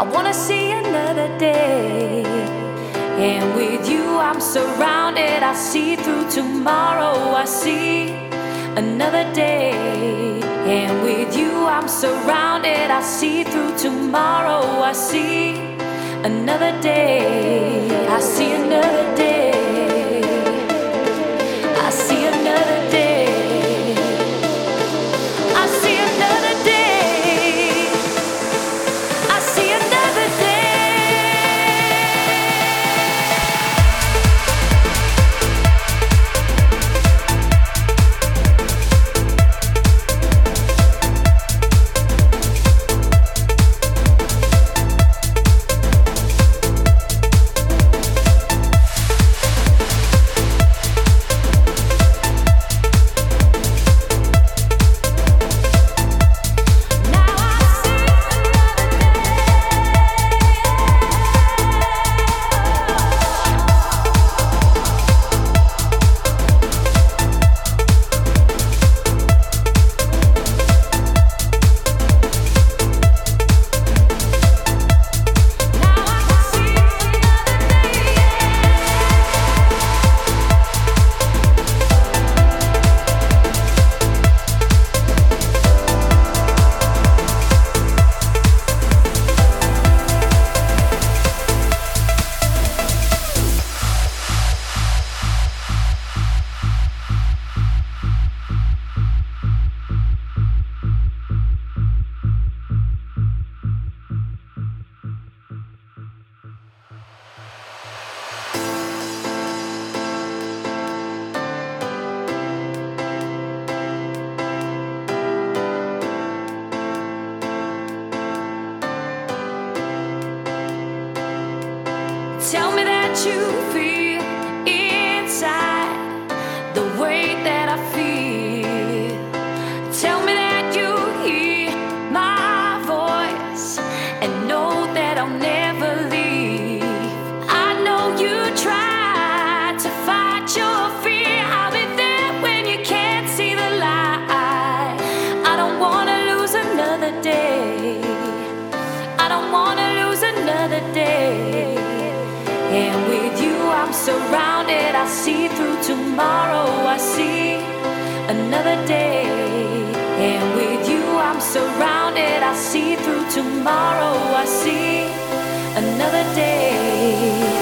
I wanna see another day. And with you, I'm surrounded. I see through tomorrow. I see another day. And with you, I'm surrounded. I see through tomorrow. I see another day. I see another day. Tomorrow I see another day.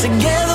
Together